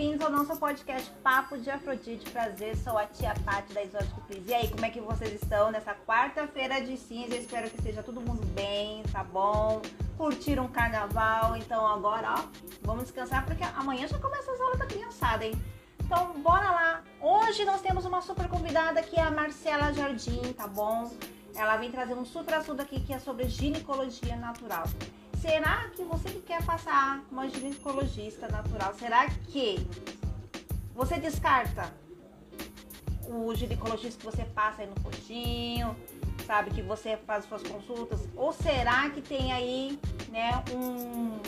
bem-vindos ao nosso podcast Papo de Afrodite. Prazer, sou a tia Paty da Exótico Please. E aí, como é que vocês estão nessa quarta-feira de cinza? Espero que esteja todo mundo bem, tá bom? Curtiram o carnaval, então agora, ó, vamos descansar porque amanhã já começa as aulas da criançada, hein? Então, bora lá. Hoje nós temos uma super convidada que é a Marcela Jardim, tá bom? Ela vem trazer um super assunto aqui que é sobre ginecologia natural. Será que você que quer passar uma ginecologista natural, será que você descarta o ginecologista que você passa aí no postinho, sabe, que você faz suas consultas? Ou será que tem aí, né, um,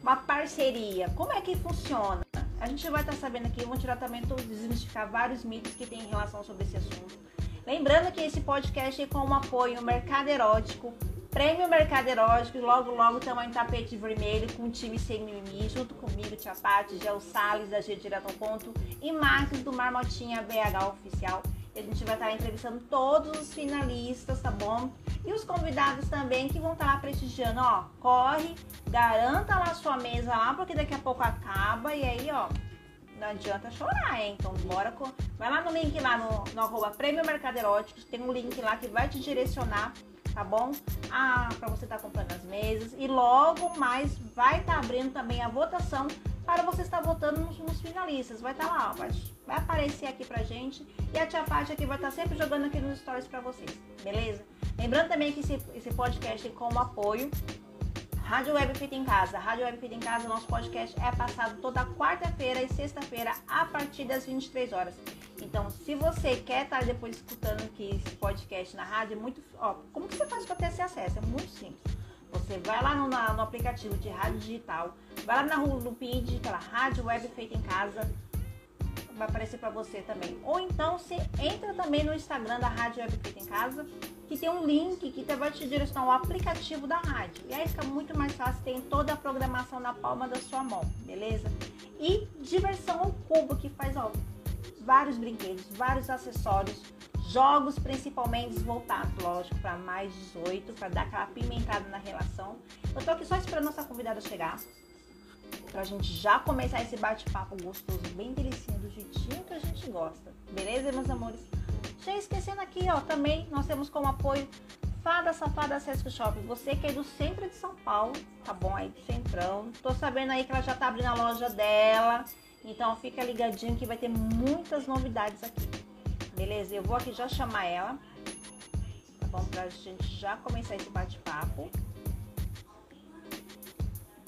uma parceria? Como é que funciona? A gente vai estar tá sabendo aqui, eu vou tirar também, desmistificar vários mitos que tem em relação sobre esse assunto. Lembrando que esse podcast é com o apoio Mercado Erótico, Prêmio Mercado Erótico, logo logo estamos em tapete vermelho com o time sem mimimi, junto comigo, Tia Paty, Gel Salles, da G Direto ao Ponto e Marcos do Marmotinha BH Oficial. A gente vai estar entrevistando todos os finalistas, tá bom? E os convidados também que vão estar lá prestigiando, ó. Corre, garanta lá sua mesa lá, porque daqui a pouco acaba e aí, ó, não adianta chorar, hein? Então bora com... Vai lá no link lá no, no arroba Prêmio Mercado Erótico, tem um link lá que vai te direcionar tá bom? Ah, para você estar tá comprando as mesas. E logo mais vai estar tá abrindo também a votação para você estar votando nos, nos finalistas. Vai estar tá lá, ó, vai, vai, aparecer aqui pra gente. E a tia Paty aqui vai estar tá sempre jogando aqui nos stories para vocês, beleza? Lembrando também que esse, esse podcast tem como apoio Rádio Web Feita em Casa. Rádio Web Feita em Casa, nosso podcast é passado toda quarta-feira e sexta-feira a partir das 23 horas. Então, se você quer estar depois escutando aqui esse podcast na rádio, é muito. Ó, como que você faz para ter esse acesso? É muito simples. Você vai lá no, no aplicativo de rádio digital, vai lá na do PID, aquela rádio web feita em casa, vai aparecer para você também. Ou então você entra também no Instagram da Rádio Web Feita em Casa, que tem um link que vai te direcionar ao aplicativo da rádio. E aí fica muito mais fácil, tem toda a programação na palma da sua mão, beleza? E diversão ao cubo, que faz ó, vários brinquedos, vários acessórios, jogos principalmente voltados, lógico, para mais 18, para dar aquela pimentada na relação. Eu tô aqui só esperando nossa convidada chegar pra gente já começar esse bate-papo gostoso, bem delicinho, do jeitinho que a gente gosta. Beleza, meus amores? Já esquecendo aqui, ó, também nós temos como apoio Fada Safada Sesc Shopping. Você que é do centro de São Paulo, tá bom? Aí do centrão. Tô sabendo aí que ela já tá abrindo a loja dela. Então fica ligadinho que vai ter muitas novidades aqui. Beleza? Eu vou aqui já chamar ela. Tá bom? Pra gente já começar esse bate-papo.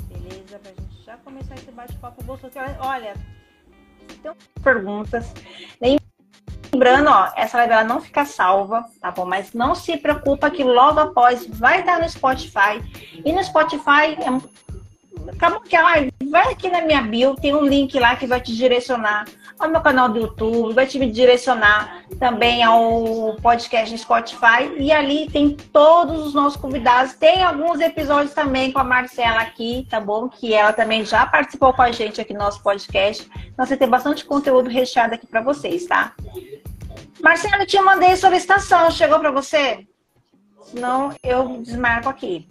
Beleza? Pra gente já começar esse bate-papo gostoso. Olha, tem perguntas. Lembrando, ó, essa live ela não fica salva, tá bom? Mas não se preocupa que logo após vai estar no Spotify. E no Spotify, é... acabou que a live, vai aqui na minha bio, tem um link lá que vai te direcionar ao meu canal do YouTube, vai te direcionar também ao podcast Spotify. E ali tem todos os nossos convidados. Tem alguns episódios também com a Marcela aqui, tá bom? Que ela também já participou com a gente aqui no nosso podcast. Então você tem bastante conteúdo recheado aqui para vocês, tá? Marcela, eu te mandei solicitação. Chegou para você? Senão eu desmarco aqui.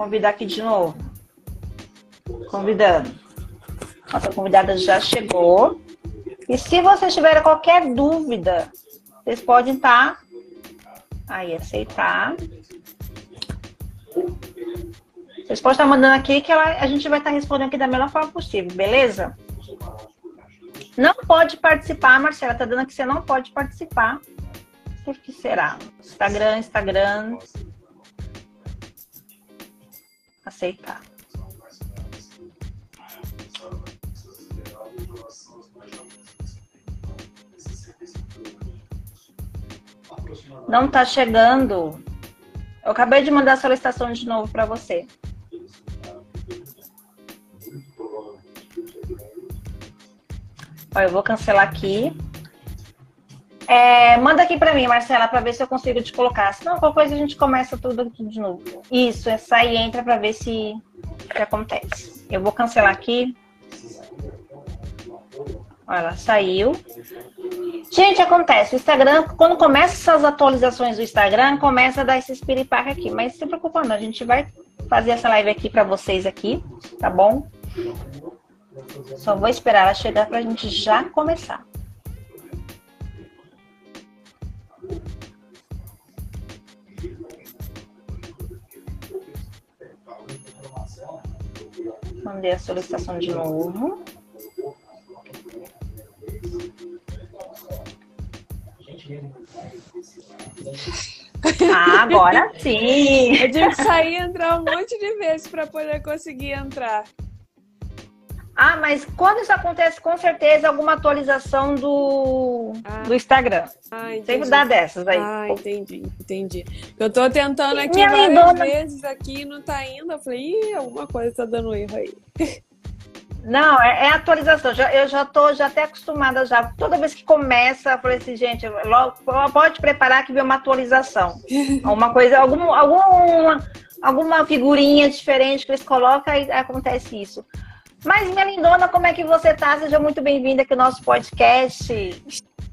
Convidar aqui de novo. Convidando. Nossa convidada já chegou. E se vocês tiverem qualquer dúvida, vocês podem estar tá aí, aceitar. Vocês podem estar mandando aqui que ela, a gente vai estar respondendo aqui da melhor forma possível, beleza? Não pode participar, Marcela, tá dando que você não pode participar. Por que será? Instagram, Instagram. Aceitar. Não tá chegando. Eu acabei de mandar a solicitação de novo para você. Ó, eu vou cancelar aqui. É, manda aqui para mim, Marcela, para ver se eu consigo te colocar. Senão, qualquer coisa a gente começa tudo aqui de novo. Isso, é sair e entra para ver se que acontece. Eu vou cancelar aqui. Olha, saiu. Gente, acontece. O Instagram, quando começa essas atualizações do Instagram, começa a dar esse espiripaque aqui. Mas se preocupa não, a gente vai fazer essa live aqui para vocês aqui, tá bom? Só vou esperar ela chegar para a gente já começar. Mandei a solicitação de novo. Ah, agora sim! Eu tive que sair e entrar um monte de vezes para poder conseguir entrar. Ah, mas quando isso acontece, com certeza alguma atualização do, ah. do Instagram. Ah, Sempre dá dessas aí. Ah, entendi, entendi. Eu tô tentando aqui Minha várias lindona... vezes aqui não tá indo. Eu falei, ih, alguma coisa tá dando erro aí. Não, é, é atualização. Já, eu já tô já até acostumada já. Toda vez que começa, eu falei assim, gente, logo, pode preparar que vem uma atualização. alguma coisa, algum, alguma, alguma figurinha diferente que eles colocam e acontece isso. Mas, minha lindona, como é que você tá? Seja muito bem-vinda aqui ao nosso podcast.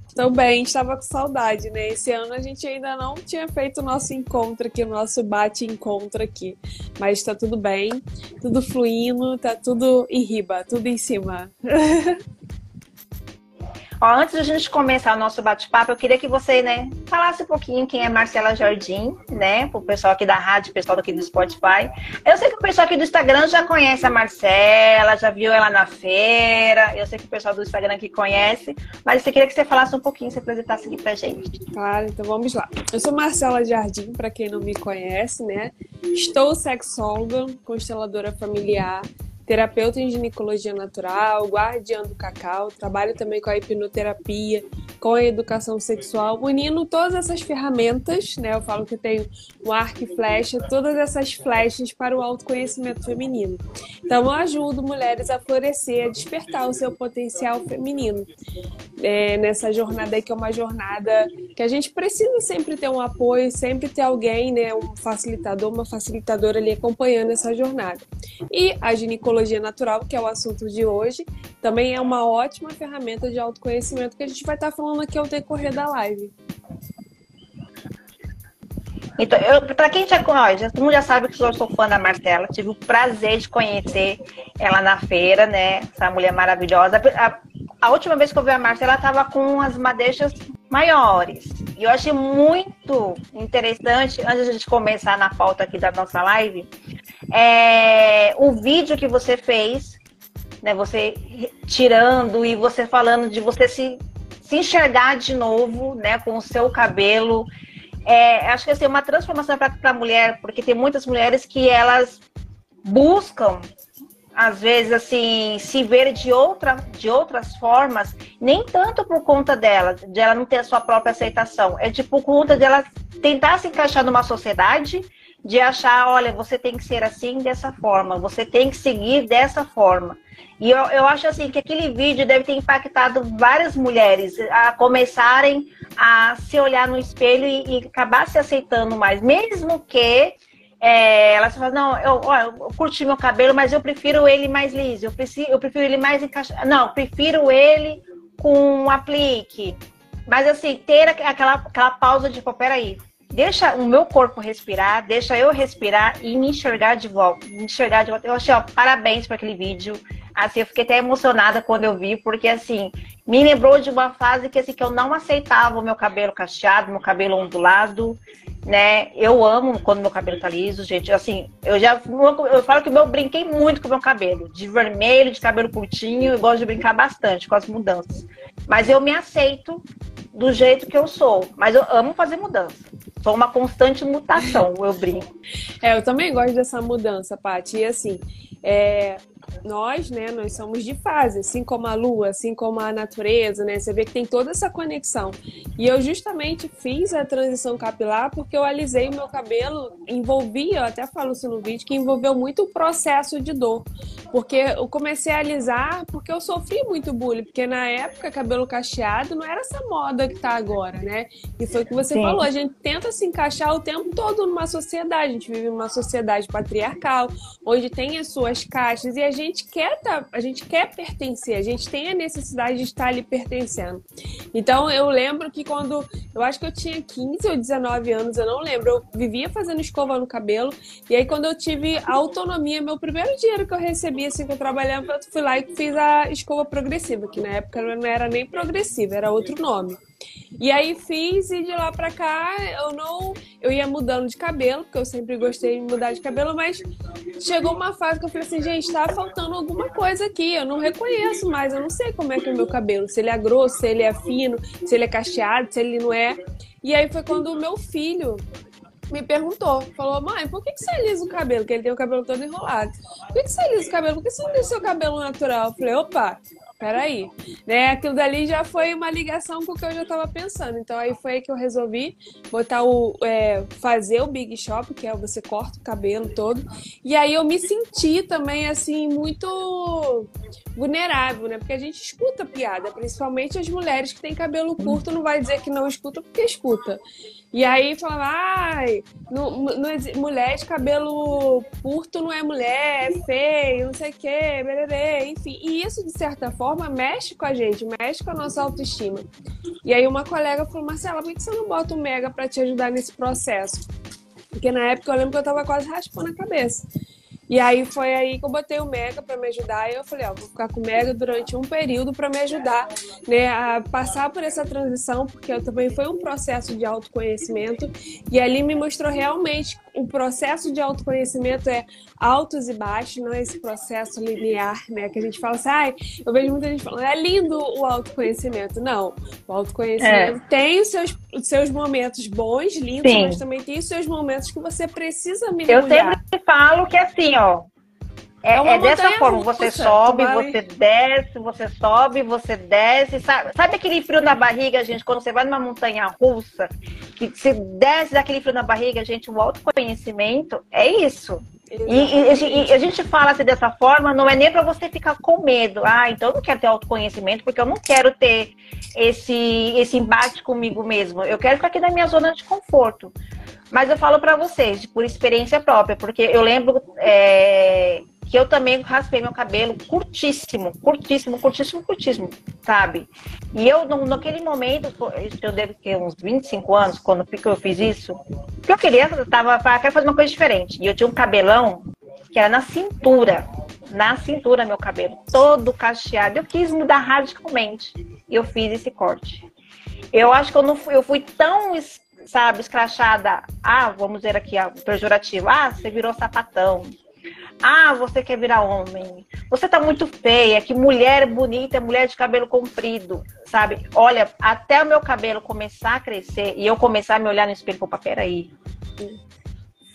Estou bem, estava com saudade, né? Esse ano a gente ainda não tinha feito o nosso encontro aqui, o nosso bate-encontro aqui. Mas está tudo bem, tudo fluindo, tá tudo em riba, tudo em cima. Ó, antes de a gente começar o nosso bate-papo, eu queria que você, né, falasse um pouquinho quem é Marcela Jardim, né, pro pessoal aqui da rádio, pessoal aqui do Spotify. Eu sei que o pessoal aqui do Instagram já conhece a Marcela, já viu ela na feira. Eu sei que o pessoal do Instagram aqui conhece, mas eu queria que você falasse um pouquinho, se apresentasse aqui pra gente. Claro, então vamos lá. Eu sou Marcela Jardim, para quem não me conhece, né? Estou sexóloga, consteladora familiar terapeuta em ginecologia natural, guardiã do cacau, trabalho também com a hipnoterapia, com a educação sexual, unindo todas essas ferramentas, né? Eu falo que tenho um arco e flecha, todas essas flechas para o autoconhecimento feminino. Então, eu ajudo mulheres a florescer, a despertar o seu potencial feminino. É, nessa jornada que é uma jornada que a gente precisa sempre ter um apoio, sempre ter alguém, né? Um facilitador, uma facilitadora ali acompanhando essa jornada. E a ginecologia psicologia natural, que é o assunto de hoje, também é uma ótima ferramenta de autoconhecimento que a gente vai estar falando aqui ao decorrer da live. Então, para quem já conhece, todo mundo já sabe que eu sou fã da Marcela, tive o prazer de conhecer ela na feira, né? Essa mulher maravilhosa. A, a última vez que eu vi a Marcela, ela estava com as madeixas maiores. E eu achei muito interessante, antes de a gente começar na pauta aqui da nossa live, é, o vídeo que você fez, né, você tirando e você falando de você se, se enxergar de novo, né, com o seu cabelo. É, acho que assim, é uma transformação para a mulher, porque tem muitas mulheres que elas buscam às vezes assim se ver de outra de outras formas nem tanto por conta dela de ela não ter a sua própria aceitação é tipo por conta dela tentar se encaixar numa sociedade de achar, olha, você tem que ser assim dessa forma, você tem que seguir dessa forma. E eu, eu acho assim que aquele vídeo deve ter impactado várias mulheres a começarem a se olhar no espelho e, e acabar se aceitando mais, mesmo que é, elas falam, não, eu, ó, eu curti meu cabelo, mas eu prefiro ele mais liso, eu prefiro, eu prefiro ele mais encaixado. Não, prefiro ele com um aplique. Mas assim, ter aquela, aquela pausa de, pô, peraí, deixa o meu corpo respirar, deixa eu respirar e me enxergar de volta. Me enxergar de volta. Eu achei, ó, parabéns para aquele vídeo. Assim, eu fiquei até emocionada quando eu vi, porque assim, me lembrou de uma fase que assim que eu não aceitava o meu cabelo cacheado, meu cabelo ondulado, né? Eu amo quando meu cabelo tá liso, gente. Assim, eu já eu falo que eu brinquei muito com o meu cabelo, de vermelho, de cabelo curtinho, eu gosto de brincar bastante com as mudanças. Mas eu me aceito do jeito que eu sou, mas eu amo fazer mudança. Sou uma constante mutação, eu brinco. É, eu também gosto dessa mudança, Paty. E assim, é, nós, né, nós somos de fase, assim como a lua, assim como a natureza, né? Você vê que tem toda essa conexão. E eu justamente fiz a transição capilar porque eu alisei o meu cabelo, envolvia, eu até falo isso no vídeo, que envolveu muito o processo de dor. Porque eu comecei a alisar porque eu sofri muito bullying, porque na época cabelo cacheado não era essa moda que tá agora, né? E foi o que você Sim. falou, a gente tenta se encaixar o tempo todo numa sociedade, a gente vive numa sociedade patriarcal, onde tem as suas caixas e a gente quer tá, a gente quer pertencer, a gente tem a necessidade de estar ali pertencendo. Então eu lembro que quando eu acho que eu tinha 15 ou 19 anos, eu não lembro, eu vivia fazendo escova no cabelo, e aí quando eu tive autonomia, meu primeiro dinheiro que eu recebi assim que eu trabalhava, eu fui lá e fiz a escova progressiva, que na época não era nem progressiva, era outro nome. E aí fiz e de lá pra cá eu não. Eu ia mudando de cabelo, porque eu sempre gostei de mudar de cabelo, mas chegou uma fase que eu falei assim, gente, tá faltando alguma coisa aqui. Eu não reconheço mais, eu não sei como é que é o meu cabelo. Se ele é grosso, se ele é fino, se ele é cacheado, se ele não é. E aí foi quando o meu filho me perguntou, falou, mãe, por que, que você alisa o cabelo? Que ele tem o cabelo todo enrolado. Por que, que você alisa o cabelo? Por que você não deixa o seu cabelo natural? Eu falei, opa, peraí. Né? Aquilo dali já foi uma ligação com o que eu já estava pensando. Então aí foi aí que eu resolvi botar o. É, fazer o Big Shop, que é você corta o cabelo todo. E aí eu me senti também, assim, muito vulnerável, né? Porque a gente escuta piada, principalmente as mulheres que têm cabelo curto, não vai dizer que não escuta porque escuta. E aí falava, ai, não, mulher de cabelo curto não é mulher, é feio, não sei o quê, bererê, enfim. E isso, de certa forma, mexe com a gente, mexe com a nossa autoestima. E aí uma colega falou, Marcela, por que você não bota o Mega para te ajudar nesse processo? Porque na época eu lembro que eu tava quase raspando a cabeça. E aí foi aí que eu botei o Mega para me ajudar. E eu falei, ó, vou ficar com o Mega durante um período para me ajudar, né, a passar por essa transição, porque eu também foi um processo de autoconhecimento. E ali me mostrou realmente o processo de autoconhecimento é altos e baixos, não é esse processo linear, né? Que a gente fala assim, ai, eu vejo muita gente falando, é lindo o autoconhecimento. Não, o autoconhecimento é. tem os seus, os seus momentos bons, lindos, Sim. mas também tem os seus momentos que você precisa mergulhar. Eu sempre falo que é assim, ó, é, é, é dessa forma, russa, você sobe, vai... você desce, você sobe, você desce. Sabe, sabe aquele frio na barriga, gente, quando você vai numa montanha russa, que você desce daquele frio na barriga, gente, o autoconhecimento é isso. E, e, e, a gente fala assim dessa forma, não é nem para você ficar com medo. Ah, então eu não quero ter autoconhecimento, porque eu não quero ter esse, esse embate comigo mesmo. Eu quero ficar aqui na minha zona de conforto. Mas eu falo para vocês, por experiência própria, porque eu lembro é, que eu também raspei meu cabelo curtíssimo, curtíssimo, curtíssimo, curtíssimo, sabe? E eu, naquele momento, eu devo ter uns 25 anos, quando eu fiz isso, que eu queria, eu tava, quero fazer uma coisa diferente. E eu tinha um cabelão que era na cintura, na cintura meu cabelo, todo cacheado. Eu quis mudar radicalmente e eu fiz esse corte. Eu acho que eu não fui, eu fui tão sabe, escrachada. Ah, vamos dizer aqui, pejorativo. Ah, você virou sapatão. Ah, você quer virar homem. Você tá muito feia, que mulher bonita, mulher de cabelo comprido, sabe? Olha, até o meu cabelo começar a crescer e eu começar a me olhar no espelho, opa, peraí.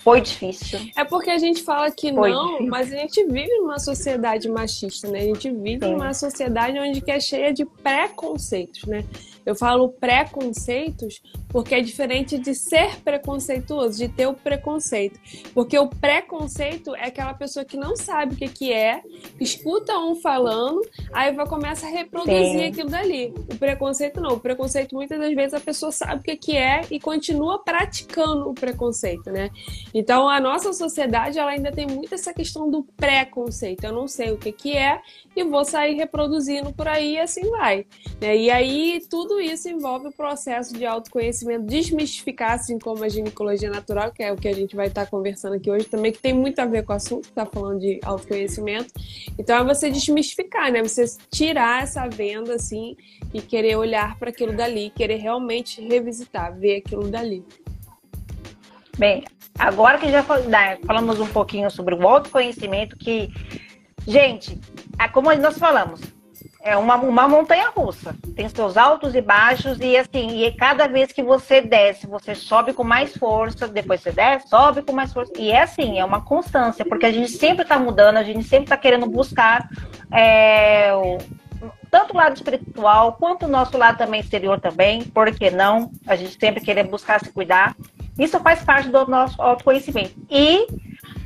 Foi difícil. É porque a gente fala que Foi não, difícil. mas a gente vive numa sociedade machista, né? A gente vive Sim. numa sociedade onde que é cheia de preconceitos, né? Eu falo preconceitos porque é diferente de ser preconceituoso, de ter o preconceito. Porque o preconceito é aquela pessoa que não sabe o que, que é, escuta um falando, aí vai começar a reproduzir Sim. aquilo dali. O preconceito não. O preconceito, muitas das vezes, a pessoa sabe o que, que é e continua praticando o preconceito, né? Então, a nossa sociedade, ela ainda tem muito essa questão do preconceito. Eu não sei o que, que é e vou sair reproduzindo por aí e assim vai. Né? E aí, tudo tudo isso envolve o processo de autoconhecimento, desmistificar, assim como a ginecologia natural, que é o que a gente vai estar conversando aqui hoje também, que tem muito a ver com o assunto, está falando de autoconhecimento. Então é você desmistificar, né? Você tirar essa venda, assim, e querer olhar para aquilo dali, querer realmente revisitar, ver aquilo dali. Bem, agora que já né, falamos um pouquinho sobre o autoconhecimento, que, gente, é como nós falamos, é uma, uma montanha russa. Tem seus altos e baixos, e assim, e cada vez que você desce, você sobe com mais força, depois você desce, sobe com mais força. E é assim, é uma constância, porque a gente sempre está mudando, a gente sempre está querendo buscar é, tanto o lado espiritual quanto o nosso lado também exterior também, por que não? A gente sempre querer buscar se cuidar. Isso faz parte do nosso autoconhecimento. E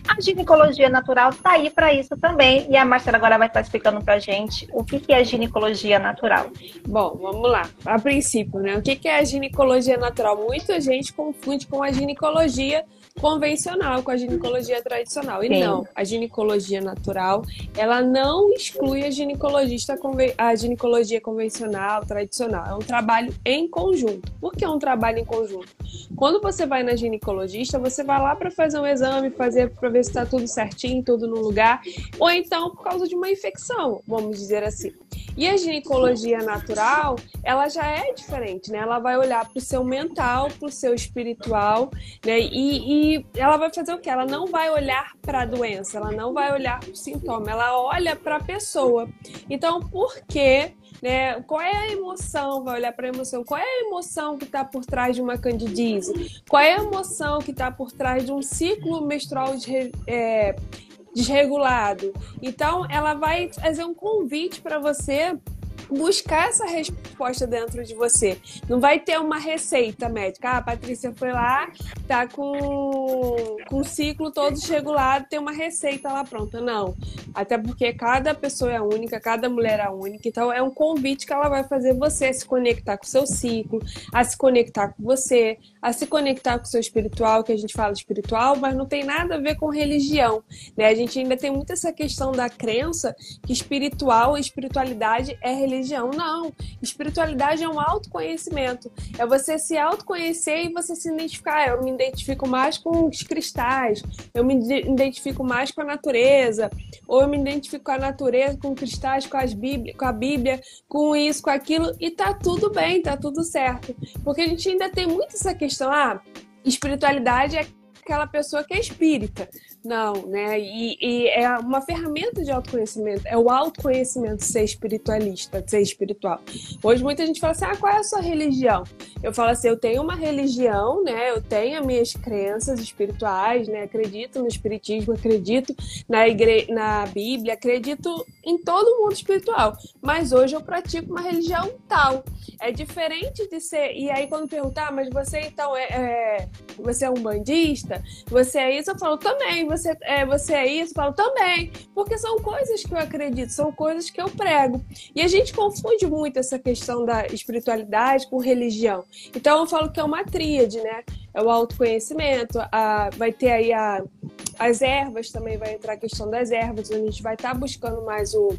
a ginecologia natural está aí para isso também. E a Marcela agora vai estar explicando para a gente o que, que é ginecologia natural. Bom, vamos lá. A princípio, né? O que, que é a ginecologia natural? Muita gente confunde com a ginecologia convencional com a ginecologia tradicional. E Sim. não, a ginecologia natural, ela não exclui a ginecologista a ginecologia convencional, tradicional. É um trabalho em conjunto. Por que é um trabalho em conjunto? Quando você vai na ginecologista, você vai lá para fazer um exame, fazer para ver se está tudo certinho, tudo no lugar, ou então por causa de uma infecção, vamos dizer assim. E a ginecologia natural, ela já é diferente, né? Ela vai olhar para o seu mental, para o seu espiritual, né? E, e, ela vai fazer o quê? Ela não vai olhar para a doença, ela não vai olhar para o sintoma, ela olha para a pessoa. Então, por que né? Qual é a emoção? Vai olhar para a emoção. Qual é a emoção que está por trás de uma candidíase? Qual é a emoção que está por trás de um ciclo menstrual de, é, desregulado. Então, ela vai fazer um convite para você buscar essa resposta dentro de você. Não vai ter uma receita médica. Ah, a Patrícia foi lá, tá com, com o ciclo todo desregulado, tem uma receita lá pronta. Não. Até porque cada pessoa é única, cada mulher é única. Então é um convite que ela vai fazer você se conectar com o seu ciclo, a se conectar com você, a se conectar com o seu espiritual, que a gente fala espiritual, mas não tem nada a ver com religião. Né? A gente ainda tem muito essa questão da crença que espiritual, espiritualidade é religião religião. Não. Espiritualidade é um autoconhecimento. É você se autoconhecer e você se identificar. Eu me identifico mais com os cristais, eu me identifico mais com a natureza, ou eu me identifico com a natureza, com cristais, com, as Bíblia, com a Bíblia, com isso, com aquilo, e tá tudo bem, tá tudo certo. Porque a gente ainda tem muito essa questão, ah, espiritualidade é aquela pessoa que é espírita. Não, né? E, e, é uma ferramenta de autoconhecimento. É o autoconhecimento ser espiritualista, ser espiritual. Hoje muita gente fala assim: ah, qual é a sua religião? Eu falo assim: eu tenho uma religião, né? Eu tenho as minhas crenças espirituais, né? Acredito no espiritismo, acredito na, igre... na Bíblia, acredito em todo o mundo espiritual. Mas hoje eu pratico uma religião tal. É diferente de ser. E aí, quando perguntar, ah, mas você então é, é... você é um bandista? você é isso, eu falo também, você é, você é isso, eu falo também, porque são coisas que eu acredito, são coisas que eu prego. E a gente confunde muito essa questão da espiritualidade com religião. Então eu falo que é uma tríade, né? É o autoconhecimento, a, vai ter aí a, as ervas, também vai entrar a questão das ervas, a gente vai estar tá buscando mais o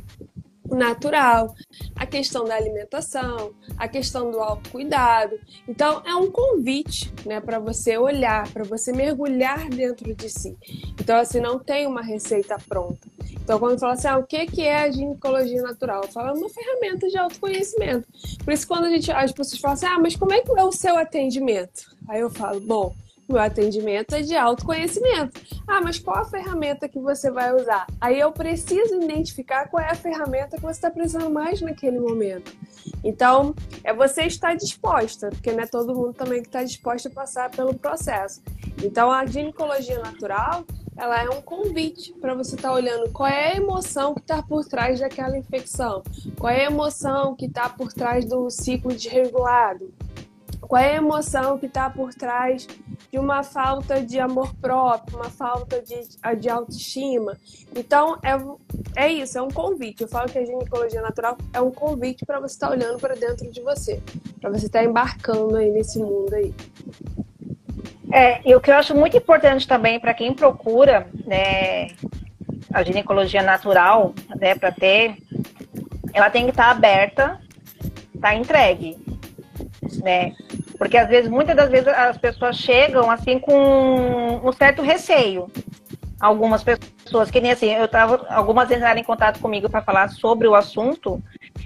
natural, a questão da alimentação, a questão do autocuidado. Então, é um convite, né, para você olhar, para você mergulhar dentro de si. Então, assim, não tem uma receita pronta. Então, quando fala assim, ah, o que, que é a ginecologia natural? Eu falo, é uma ferramenta de autoconhecimento. Por isso, quando a gente, as pessoas falam assim, ah, mas como é que é o seu atendimento? Aí eu falo, bom, meu atendimento é de autoconhecimento. Ah, mas qual a ferramenta que você vai usar? Aí eu preciso identificar qual é a ferramenta que você está precisando mais naquele momento. Então, é você estar disposta, porque não é todo mundo também que está disposto a passar pelo processo. Então, a ginecologia natural, ela é um convite para você estar tá olhando qual é a emoção que está por trás daquela infecção, qual é a emoção que está por trás do ciclo desregulado, qual é a emoção que está por trás de uma falta de amor próprio, uma falta de, de autoestima. Então, é, é isso, é um convite. Eu falo que a ginecologia natural é um convite para você estar tá olhando para dentro de você, para você estar tá embarcando aí nesse mundo aí. É, e o que eu acho muito importante também para quem procura né, a ginecologia natural, né, para ter, ela tem que estar tá aberta, tá entregue, né? Porque às vezes, muitas das vezes, as pessoas chegam assim com um certo receio. Algumas pessoas, que nem assim, eu tava, algumas entraram em contato comigo para falar sobre o assunto.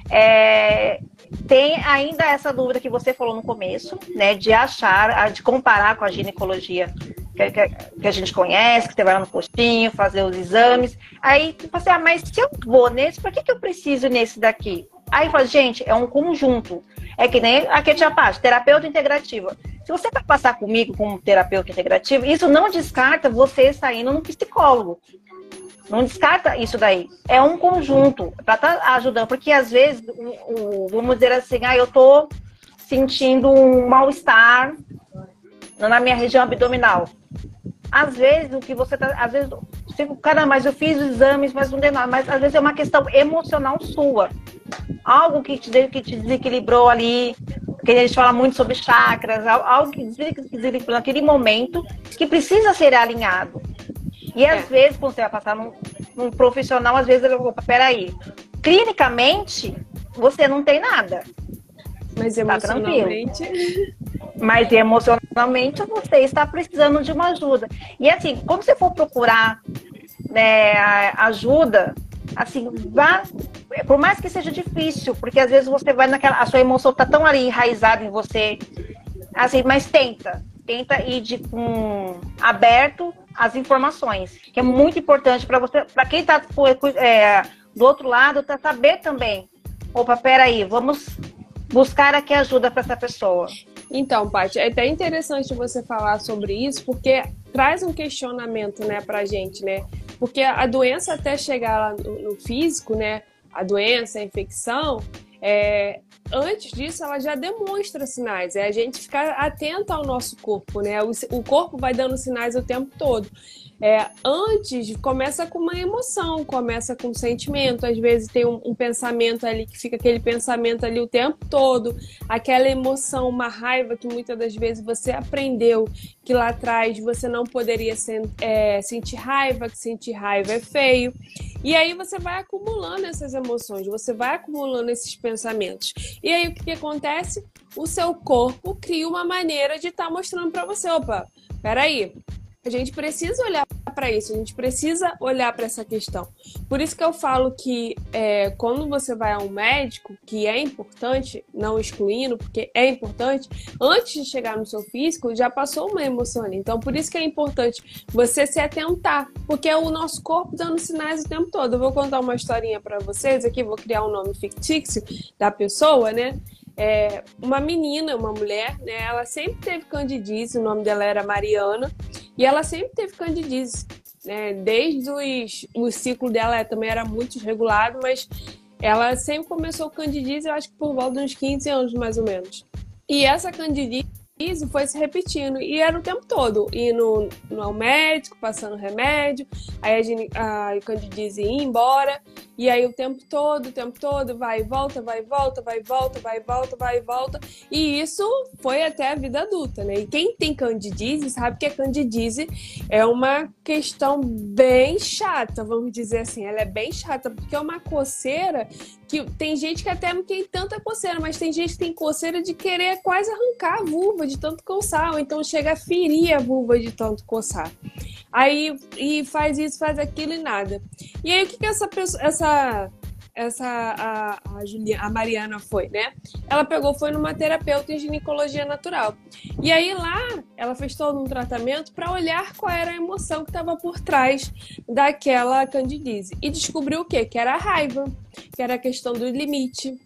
É, tem ainda essa dúvida que você falou no começo, né? De achar, de comparar com a ginecologia que, que, que, a gente conhece, que você vai lá no postinho, fazer os exames. Aí, tipo assim, ah, mas se eu vou nesse, por que, que eu preciso nesse daqui? Aí fala, gente, é um conjunto. É que nem a que tinha parte, terapeuta integrativa. Se você vai passar comigo como terapeuta integrativo, isso não descarta você estar indo no psicólogo. Não descarta isso daí. É um conjunto para estar tá ajudando, porque às vezes, o, o, vamos dizer assim, ah, eu tô sentindo um mal-estar na minha região abdominal. Às vezes o que você tá, às vezes cara, mas eu fiz exames, mas não deu nada. Mas às vezes é uma questão emocional sua. Algo que te, que te desequilibrou ali, porque a gente fala muito sobre chakras, algo que desequilibrou naquele momento que precisa ser alinhado. E às é. vezes, quando você vai passar num, num profissional, às vezes ele vai, peraí, clinicamente, você não tem nada. Mas tá emocionalmente. Tá Mas emocionalmente você está precisando de uma ajuda. E assim, quando você for procurar né, ajuda, assim, vá, por mais que seja difícil, porque às vezes você vai naquela, a sua emoção tá tão ali enraizada em você, assim, mas tenta, tenta ir de um, aberto às informações, que é muito importante para você, para quem está é, do outro lado, tá saber também. Opa, peraí, vamos buscar aqui ajuda para essa pessoa. Então, Paty, é até interessante você falar sobre isso, porque traz um questionamento, né, pra gente, né? Porque a doença até chegar lá no, no físico, né, a doença, a infecção, é, antes disso ela já demonstra sinais. É a gente ficar atento ao nosso corpo, né? O, o corpo vai dando sinais o tempo todo. É, antes começa com uma emoção, começa com um sentimento, às vezes tem um, um, pensamento ali que fica aquele pensamento ali o tempo todo, aquela emoção, uma raiva que muitas das vezes você aprendeu que lá atrás você não poderia sen é, sentir raiva, que sentir raiva é feio. E aí você vai acumulando essas emoções, você vai acumulando esses pensamentos. E aí o que, que acontece? O seu corpo cria uma maneira de estar tá mostrando para você, opa, peraí, a gente precisa olhar para isso, a gente precisa olhar para essa questão. Por isso que eu falo que é, quando você vai a um médico, que é importante, não excluindo, porque é importante, antes de chegar no seu físico, já passou uma emoção ali. Então, por isso que é importante você se atentar, porque é o nosso corpo dando sinais o tempo todo. Eu vou contar uma historinha para vocês aqui, vou criar um nome fictício da pessoa, né? É, uma menina, uma mulher, né? Ela sempre teve candidíase, o nome dela era Mariana, e ela sempre teve candidíase, né? Desde os, o ciclo dela também era muito desregulado, mas ela sempre começou candidíase, eu acho que por volta de uns 15 anos, mais ou menos. E essa candidíase isso foi se repetindo. E era o tempo todo. Indo ao médico, passando remédio, aí a, a candidíase embora. E aí o tempo todo, o tempo todo, vai e volta, vai e volta, vai e volta, vai e volta, vai e volta. E isso foi até a vida adulta, né? E quem tem candidíase sabe que a candidíase é uma questão bem chata, vamos dizer assim. Ela é bem chata, porque é uma coceira que tem gente que até não tem tanta coceira, mas tem gente que tem coceira de querer quase arrancar a vulva de tanto coçar, ou então chega a ferir a vulva de tanto coçar. Aí e faz isso, faz aquilo e nada. E aí o que, que essa pessoa, essa essa a, a, Julia, a Mariana foi, né? Ela pegou, foi numa terapeuta em ginecologia natural. E aí lá ela fez todo um tratamento para olhar qual era a emoção que estava por trás daquela candidíase. E descobriu o quê? Que era a raiva, que era a questão do limite.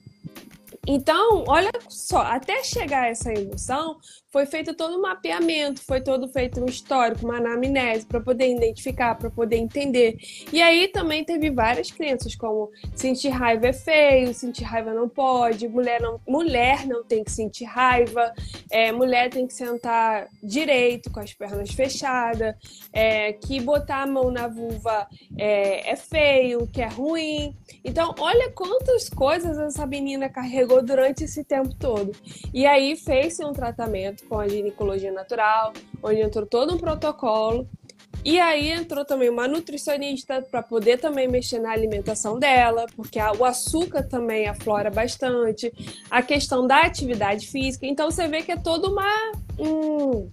Então, olha só, até chegar a essa emoção, foi feito todo um mapeamento, foi todo feito um histórico, uma anamnese para poder identificar, para poder entender. E aí também teve várias crenças, como sentir raiva é feio, sentir raiva não pode, mulher não, mulher não tem que sentir raiva, é, mulher tem que sentar direito, com as pernas fechadas, é, que botar a mão na vulva é, é feio, que é ruim. Então, olha quantas coisas essa menina carregou durante esse tempo todo. E aí fez-se um tratamento com a ginecologia natural, onde entrou todo um protocolo. E aí entrou também uma nutricionista para poder também mexer na alimentação dela, porque o açúcar também aflora bastante, a questão da atividade física. Então você vê que é todo uma um,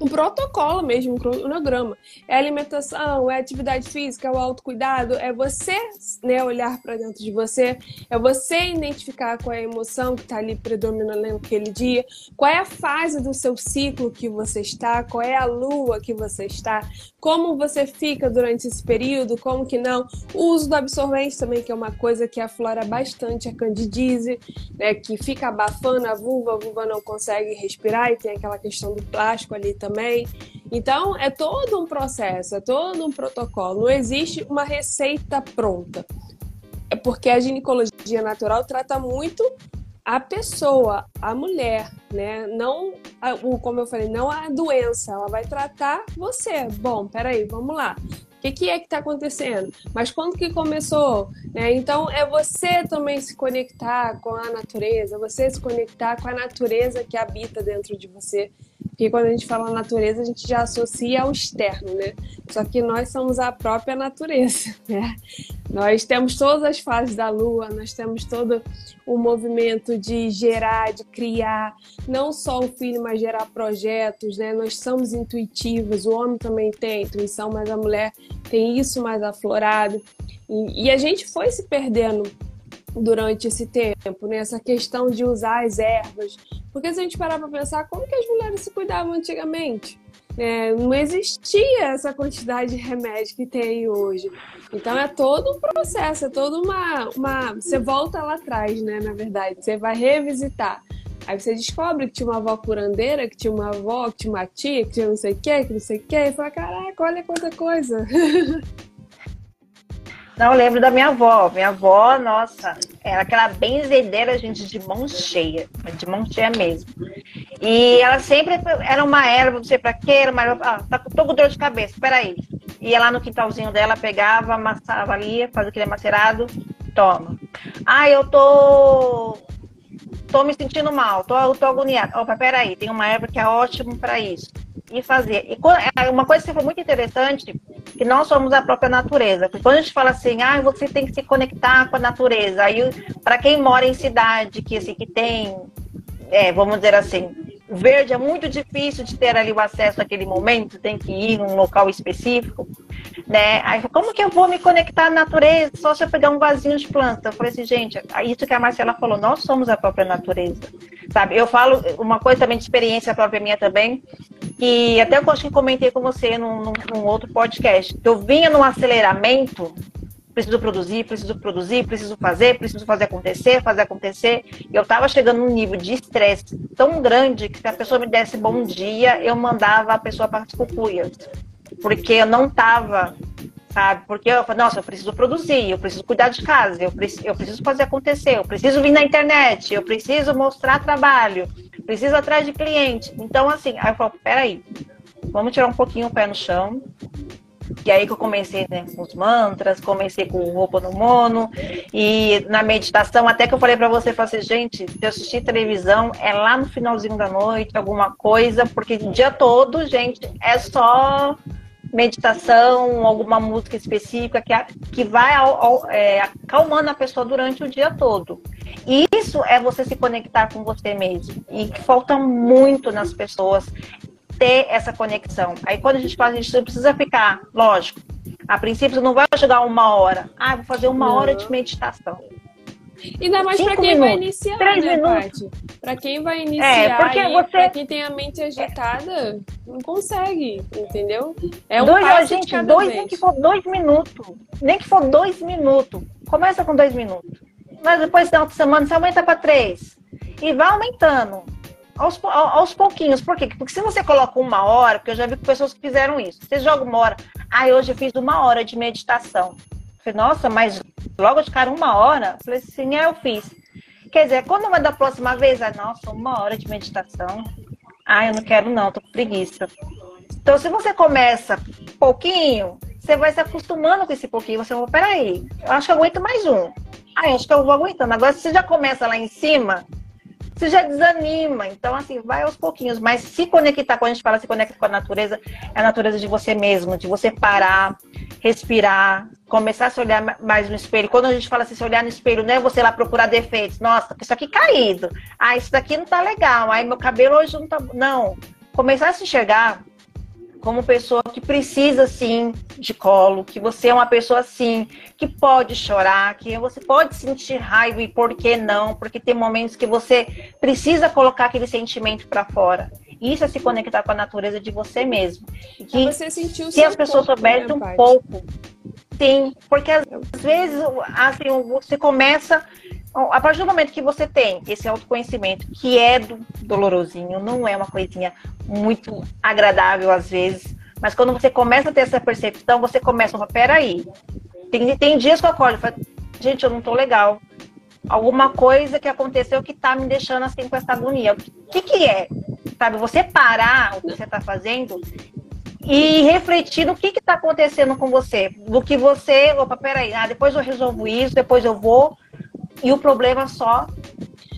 um protocolo mesmo, um cronograma. É alimentação, é atividade física, é o autocuidado, é você né, olhar para dentro de você, é você identificar qual é a emoção que está ali predominando naquele dia, qual é a fase do seu ciclo que você está, qual é a lua que você está, como você fica durante esse período, como que não. O uso do absorvente também, que é uma coisa que aflora bastante a candidíase, né, que fica abafando a vulva, a vulva não consegue respirar e tem aquela questão do plástico ali também. Então, é todo um processo, é todo um protocolo. Não existe uma receita pronta. É porque a ginecologia natural trata muito a pessoa, a mulher, né? Não, como eu falei, não a doença. Ela vai tratar você. Bom, peraí, vamos lá. O que, que é que está acontecendo? Mas quando que começou? Né? Então, é você também se conectar com a natureza, você se conectar com a natureza que habita dentro de você. Porque quando a gente fala natureza, a gente já associa ao externo, né? Só que nós somos a própria natureza, né? Nós temos todas as fases da lua, nós temos todo o movimento de gerar, de criar, não só o filho, mas gerar projetos, né? Nós somos intuitivos, o homem também tem intuição, mas a mulher tem isso mais aflorado. E, e a gente foi se perdendo durante esse tempo, né? Essa questão de usar as ervas. Porque se a gente parar para pensar, como que as mulheres se cuidavam antigamente? É, não existia essa quantidade de remédio que tem hoje. Então é todo um processo, é toda uma, uma. Você volta lá atrás, né? Na verdade, você vai revisitar. Aí você descobre que tinha uma avó curandeira, que tinha uma avó, que tinha uma tia, que tinha não sei o que, que não sei o que, e fala, caraca, olha quanta coisa. Não, lembro da minha avó. Minha avó, nossa, era aquela benzedeira, gente, de mão cheia, de mão cheia mesmo. E ela sempre era uma erva, não sei pra quê, era uma erva, ah, tá, tô com dor de cabeça, peraí. Ia lá no quintalzinho dela, pegava, amassava ali, fazia aquele macerado, toma. Ah, eu tô tô me sentindo mal, tô, tô agoniada. Opa, peraí, tem uma erva que é ótimo para isso e fazer. E é, uma coisa que foi muito interessante, que nós somos a própria natureza. Quando a gente fala assim, ah, você tem que se conectar com a natureza. Aí, para quem mora em cidade, que assim, que tem, é, vamos dizer assim, verde é muito difícil de ter ali o acesso naquele momento, tem que ir num local específico, né? Aí, como que eu vou me conectar à natureza só se eu pegar um vasinho de planta? Eu falei assim, gente, é isso que a Marcela falou, nós somos a própria natureza, sabe? Eu falo uma coisa também de experiência própria minha também, e até eu acho que comentei com você num, num, num outro podcast, que eu vinha num aceleramento preciso produzir, preciso produzir, preciso fazer, preciso fazer acontecer, fazer acontecer. E eu estava chegando num nível de estresse tão grande que se a pessoa me desse bom dia, eu mandava a pessoa para as cucuias. Porque eu não estava, sabe? Porque eu falei, nossa, eu preciso produzir, eu preciso cuidar de casa, eu preciso, eu preciso fazer acontecer, eu preciso vir na internet, eu preciso mostrar trabalho, preciso atrás de cliente. Então, assim, aí eu falo, peraí, vamos tirar um pouquinho o pé no chão, e aí que eu comecei né, com os mantras, comecei com roupa no mono e na meditação, até que eu falei para você, falei assim, gente, se eu assistir televisão é lá no finalzinho da noite, alguma coisa, porque o dia todo, gente, é só meditação, alguma música específica que, que vai é, acalmando a pessoa durante o dia todo. E isso é você se conectar com você mesmo. E que falta muito nas pessoas ter essa conexão. Aí quando a gente faz, a gente precisa ficar, lógico, a princípio você não vai chegar uma hora. Ah, vou fazer uma hora de meditação. Ainda mais para quem minutos, vai iniciar, três né, minutos. Para quem vai iniciar, é, porque você... pra quem tem a mente agitada, não consegue, entendeu? É um dois, passo gente, de cada dois, vez. Nem que for dois minutos. Nem que for dois minutos. Começa com dois minutos. Mas depois da outra semana você aumenta para três. E vai aumentando aos, aos pouquinhos. Por quê? Porque se você coloca uma hora, porque eu já vi pessoas que fizeram isso, você joga uma hora, ah, hoje eu fiz uma hora de meditação. Falei, nossa, mas logo de cara uma hora? Falei, sim, é, eu fiz. Quer dizer, quando vai da próxima vez, ah, nossa, uma hora de meditação. Ah, eu não quero não, tô com preguiça. Então, se você começa pouquinho, você vai se acostumando com esse pouquinho. Você vai, peraí, eu acho que eu aguento mais um. Ah, eu acho que eu vou aguentando. Agora, se você já começa lá em cima, você já desanima. Então, assim, vai aos pouquinhos. Mas se conectar, quando a gente fala se conecta com a natureza, é a natureza de você mesmo, de você parar, respirar, começar a se olhar mais no espelho. Quando a gente fala assim, se olhar no espelho, não é você lá procurar defeitos. Nossa, isso aqui caído. Ah, isso daqui não tá legal. Aí meu cabelo hoje não tá. Não. Começar a se enxergar como pessoa que precisa sim de colo, que você é uma pessoa sim que pode chorar, que você pode sentir raiva e por que não? Porque tem momentos que você precisa colocar aquele sentimento para fora. Isso é se conectar com a natureza de você mesmo. Que você sentiu se as pessoas né, um pouco, sim, porque às vezes assim você começa a partir do momento que você tem esse autoconhecimento, que é do dolorosinho, não é uma coisinha muito agradável às vezes, mas quando você começa a ter essa percepção, você começa a falar, peraí, tem, tem dias que eu acordo e falo, gente, eu não tô legal. Alguma coisa que aconteceu que tá me deixando assim com essa agonia. O que que é? Sabe, você parar o que você tá fazendo e refletir no que está acontecendo com você. Do que você, opa, peraí, ah, depois eu resolvo isso, depois eu vou, e o problema só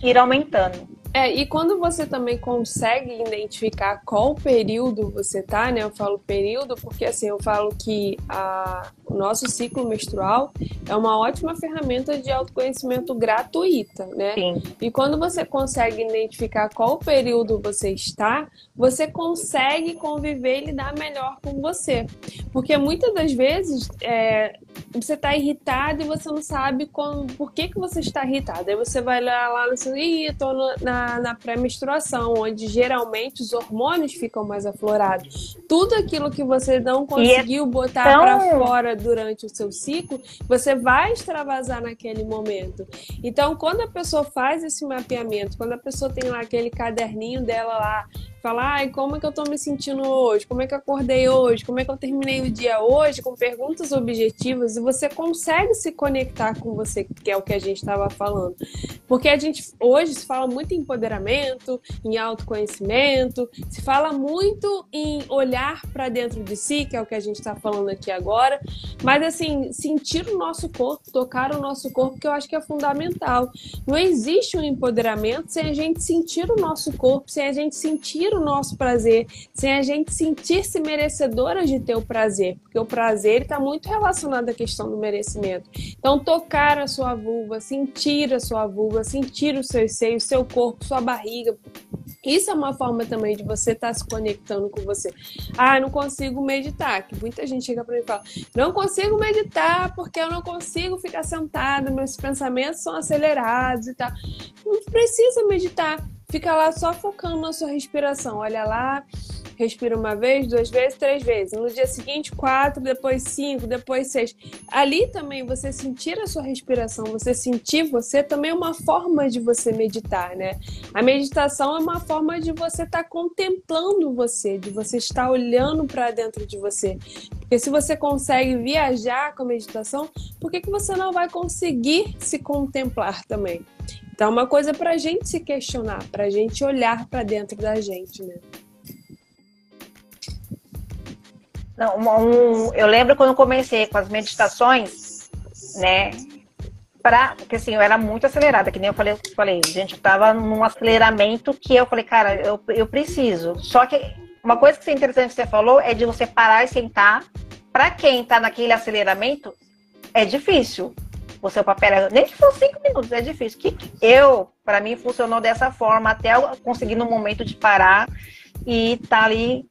ir aumentando. É, e quando você também consegue identificar qual período você tá, né? Eu falo período porque assim, eu falo que a, o nosso ciclo menstrual é uma ótima ferramenta de autoconhecimento gratuita, né? Sim. E quando você consegue identificar qual período você está, você consegue conviver e lidar melhor com você. Porque muitas das vezes é, você está irritado e você não sabe como, por que, que você está irritado. Aí você vai lá, lá no seu, ih, eu tô no, na, na pré-menstruação, onde geralmente os hormônios ficam mais aflorados. Tudo aquilo que você não conseguiu botar tão... para fora durante o seu ciclo, você vai extravasar naquele momento. Então, quando a pessoa faz esse mapeamento, quando a pessoa tem lá aquele caderninho dela lá, falar, ai, como é que eu tô me sentindo hoje? Como é que eu acordei hoje? Como é que eu terminei o dia hoje? Com perguntas objetivas e você consegue se conectar com você, que é o que a gente estava falando. Porque a gente hoje se fala muito em empoderamento, em autoconhecimento, se fala muito em olhar para dentro de si, que é o que a gente está falando aqui agora, mas assim, sentir o nosso corpo, tocar o nosso corpo, que eu acho que é fundamental. Não existe um empoderamento sem a gente sentir o nosso corpo, sem a gente sentir o nosso prazer, sem a gente sentir-se merecedora de ter o prazer, porque o prazer está muito relacionado à questão do merecimento. Então, tocar a sua vulva, sentir a sua vulva, sentir os seus seios, seu corpo, sua barriga, isso é uma forma também de você estar tá se conectando com você. Ah, não consigo meditar. Que muita gente chega para mim e fala: não consigo meditar porque eu não consigo ficar sentada, meus pensamentos são acelerados e tal. Não precisa meditar. Fica lá só focando na sua respiração. Olha lá, respira uma vez, duas vezes, três vezes. No dia seguinte, quatro, depois cinco, depois seis. Ali também você sentir a sua respiração, você sentir você também é uma forma de você meditar, né? A meditação é uma forma de você estar tá contemplando você, de você estar olhando para dentro de você. Porque se você consegue viajar com a meditação, por que, que você não vai conseguir se contemplar também? Então, é uma coisa para a gente se questionar, para a gente olhar para dentro da gente, né? Não, um, eu lembro quando comecei com as meditações, né? Pra, porque assim, eu era muito acelerada, que nem eu falei, falei, gente, eu tava num aceleramento que eu falei, cara, eu, eu preciso. Só que uma coisa que é interessante que você falou é de você parar e sentar. Para quem tá naquele aceleramento, é difícil o papel, nem que for cinco minutos, é difícil. Que eu, para mim, funcionou dessa forma, até eu conseguir no momento de parar e tá ali,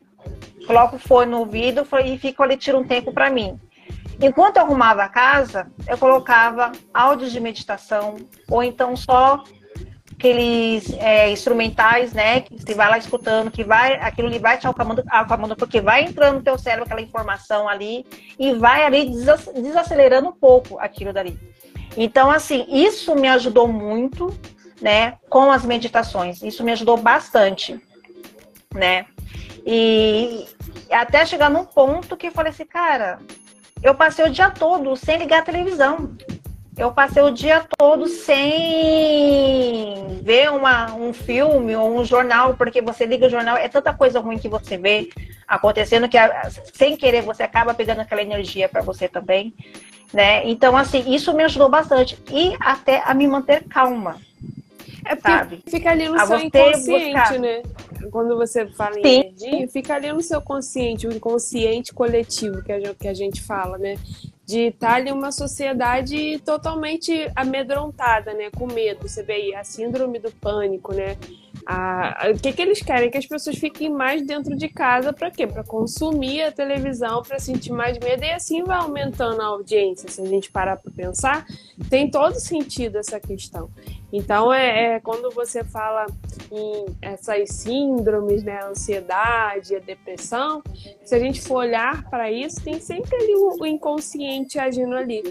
coloco o fone no ouvido e fico ali, tiro um tempo para mim. Enquanto eu arrumava a casa, eu colocava áudios de meditação, ou então só aqueles é, instrumentais, né? Que você vai lá escutando, que vai, aquilo ali vai te acalmando, acalmando, porque vai entrando no teu cérebro aquela informação ali e vai ali desacelerando um pouco aquilo dali. Então, assim, isso me ajudou muito, né, com as meditações. Isso me ajudou bastante, né? E até chegar num ponto que eu falei assim, cara, eu passei o dia todo sem ligar a televisão. Eu passei o dia todo sem ver uma, um filme ou um jornal, porque você liga o jornal, é tanta coisa ruim que você vê acontecendo que sem querer você acaba pegando aquela energia para você também né? Então, assim, isso me ajudou bastante. E até a me manter calma. É porque sabe? fica ali no a seu inconsciente, buscar. né? Quando você fala em Sim. energia, fica ali no seu consciente, o inconsciente coletivo que a gente, que a gente fala, né? De estar ali uma sociedade totalmente amedrontada, né? Com medo. Você vê aí a síndrome do pânico, né? A, a, o que, que eles querem? Que as pessoas fiquem mais dentro de casa para quê? Para consumir a televisão, para sentir mais medo e assim vai aumentando a audiência. Se a gente parar para pensar, tem todo sentido essa questão. Então, é, é, quando você fala em essas síndromes, né, a ansiedade, a depressão, se a gente for olhar para isso, tem sempre ali o, o inconsciente agindo ali.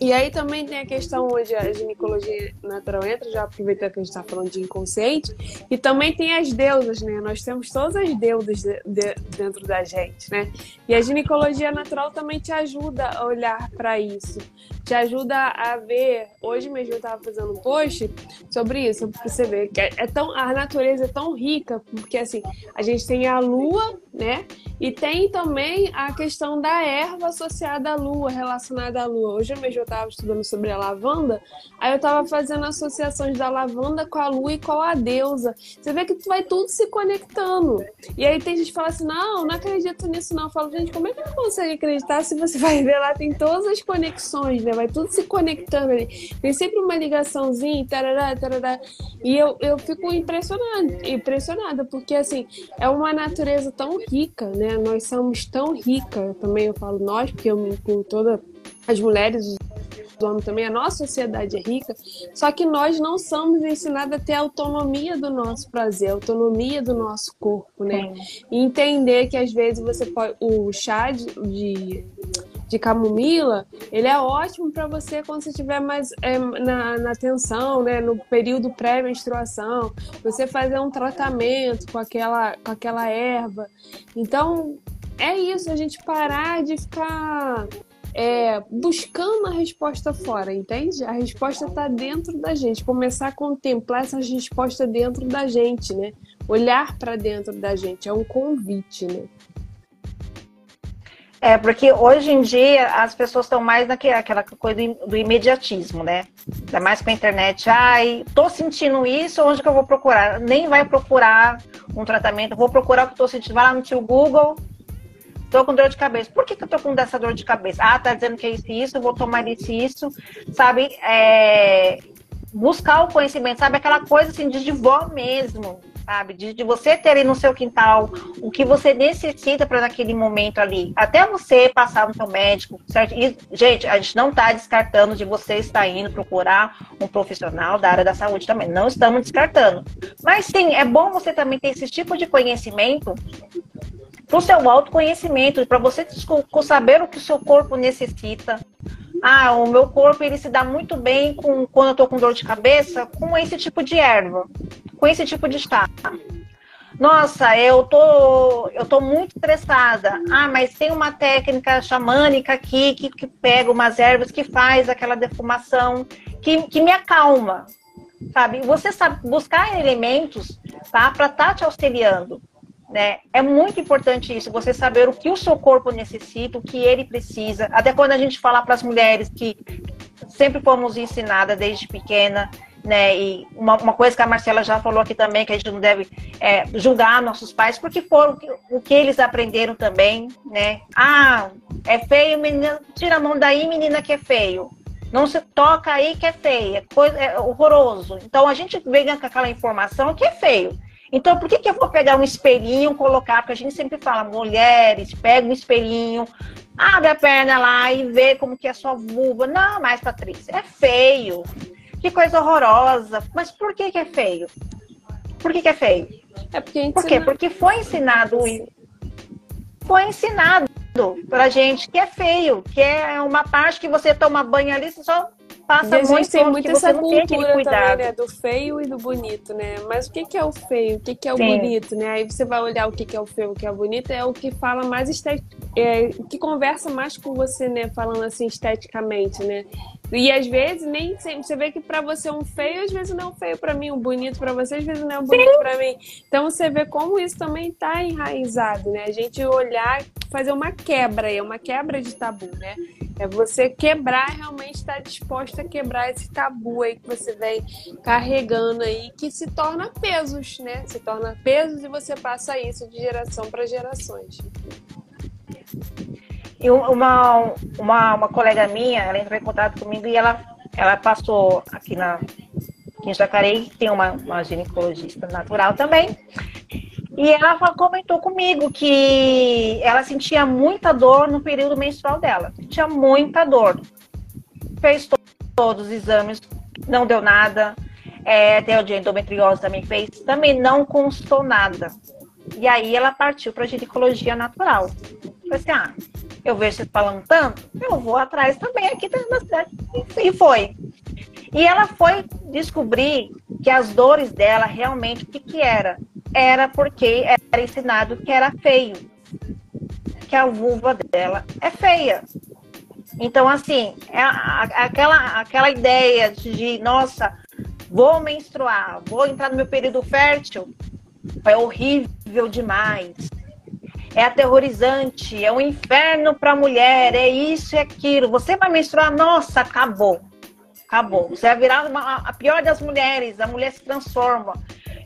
E aí também tem a questão onde a ginecologia natural entra, já aproveitando que a gente está falando de inconsciente, e também tem as deusas, né? Nós temos todas as deusas de, de, dentro da gente, né? E a ginecologia natural também te ajuda a olhar para isso, te ajuda a ver. Hoje mesmo eu estava fazendo um post sobre isso, pra você ver que é, é, tão, a natureza é tão rica, porque assim, a gente tem a lua, né? E tem também a questão da erva associada à lua, relacionada à lua. Hoje mesmo eu estava estudando sobre a lavanda, aí eu estava fazendo associações da lavanda com a lua e com a deusa. Você vê que vai tudo se conectando. E aí tem gente que fala assim: não, não acredito nisso, não. Eu falo, gente, como é que não consegue acreditar se você vai ver lá? Tem todas as conexões, né? Vai tudo se conectando ali. Tem sempre uma ligaçãozinha, tarará, tarará. E eu, eu fico impressionada, impressionada, porque assim, é uma natureza tão rica, né? Nós somos tão ricas, também eu falo nós, porque eu me incluo todas as mulheres, os homens também, a nossa sociedade é rica, só que nós não somos ensinados a ter autonomia do nosso prazer, autonomia do nosso corpo, né? E entender que às vezes você pode. O chá de, de de camomila, ele é ótimo para você quando você estiver mais é, na, na tensão, né, no período pré-menstruação, você fazer um tratamento com aquela, com aquela erva. Então, é isso, a gente parar de ficar é, buscando a resposta fora, entende? A resposta está dentro da gente. Começar a contemplar essa resposta dentro da gente, né? Olhar para dentro da gente é um convite, né? É, porque hoje em dia as pessoas estão mais naquela coisa do imediatismo, né? Ainda mais com a internet. Ai, tô sentindo isso, onde que eu vou procurar? Nem vai procurar um tratamento, vou procurar o que tô sentindo. Vai lá no tio Google, tô com dor de cabeça. Por que, que eu tô com essa dor de cabeça? Ah, tá dizendo que é isso e isso, vou tomar isso e isso, sabe? É, buscar o conhecimento, sabe? Aquela coisa assim de, vó mesmo, sabe? De, de você ter aí no seu quintal o que você necessita para naquele momento ali. Até você passar no seu médico, certo? E, gente, a gente não está descartando de você estar indo procurar um profissional da área da saúde também. Não estamos descartando. Mas sim, é bom você também ter esse tipo de conhecimento para o seu autoconhecimento, para você saber o que o seu corpo necessita, ah, o meu corpo ele se dá muito bem com quando eu tô com dor de cabeça com esse tipo de erva, com esse tipo de chá. Nossa, eu tô, eu tô muito estressada. Ah, mas tem uma técnica xamânica aqui que, que pega umas ervas que faz aquela defumação, que, que me acalma, sabe? Você sabe buscar elementos, tá, para estar tá te auxiliando. Né? É muito importante isso, você saber o que o seu corpo necessita, o que ele precisa. Até quando a gente fala para as mulheres que sempre fomos ensinadas desde pequena, né? E uma, uma, coisa que a Marcela já falou aqui também, que a gente não deve é, julgar nossos pais, porque foram o que, eles aprenderam também, né? Ah, é feio, menina, tira a mão daí, menina, que é feio. Não se toca aí que é feio, é, coisa, é horroroso. Então a gente vem com aquela informação que é feio. Então, por que, que eu vou pegar um espelhinho, colocar? Porque a gente sempre fala, mulheres, pega um espelhinho, abre a perna lá e vê como que é a sua vulva. Não, mas Patrícia, é feio. Que coisa horrorosa. Mas por que, que é feio? Por que, que é feio? É porque Por quê? Porque foi ensinado foi ensinado pra gente que é feio, que é uma parte que você toma banho ali, você só passa e a gente tem muito essa cultura também, né? Do feio e do bonito, né? Mas o que, que é o feio? O que, que é o Sim. bonito, né? Aí você vai olhar o que, que é o feio, o que é o bonito, é o que fala mais esteticamente, é, que conversa mais com você, né? Falando assim esteticamente, né? E às vezes nem sempre. Você vê que para você é um feio, às vezes não é um feio para mim, um bonito para você, às vezes não é um bonito para mim. Então você vê como isso também tá enraizado, né? A gente olhar, fazer uma quebra, é uma quebra de tabu, né? É você quebrar, realmente estar tá disposta a quebrar esse tabu aí que você vem carregando aí, que se torna pesos, né? Se torna pesos e você passa isso de geração para gerações. E uma, uma, uma colega minha, ela entrou em contato comigo e ela, ela passou aqui na aqui em Jacareí, tem uma, uma ginecologista natural também. E ela comentou comigo que ela sentia muita dor no período menstrual dela. Tinha muita dor. Fez to todos os exames, não deu nada. É, até o de endometriose também fez, também não constou nada. E aí ela partiu para ginecologia natural. Falei assim: ah, eu vejo vocês falando tanto, eu vou atrás também aqui na cidade. E foi. E ela foi descobrir que as dores dela realmente, o que, que era? era porque era ensinado que era feio, que a vulva dela é feia. Então, assim, é aquela, aquela ideia de, nossa, vou menstruar, vou entrar no meu período fértil, é horrível demais. É aterrorizante, é um inferno para a mulher, é isso e aquilo. Você vai menstruar, nossa, acabou. Acabou. Você vai virar uma, a pior das mulheres, a mulher se transforma.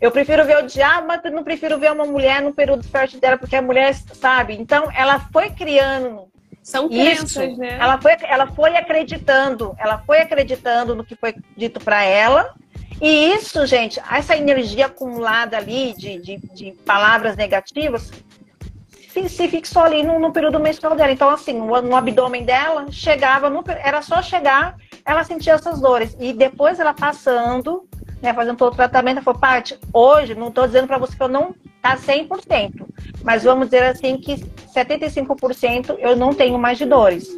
Eu prefiro ver o diabo, mas não prefiro ver uma mulher no período fértil dela, porque a mulher sabe. Então, ela foi criando são crenças, Isso. né? Ela foi, ela foi acreditando, ela foi acreditando no que foi dito para ela. E isso, gente, essa energia acumulada ali de, de, de palavras negativas se, se, fixou ali no, no, período menstrual dela. Então, assim, no, no abdômen dela, chegava, no, era só chegar, ela sentia essas dores. E depois ela passando, né, fazendo todo o tratamento, ela falou, Paty, hoje, não estou dizendo para você que eu não tá 100%, mas vamos dizer assim que 75% eu não tenho mais de dores.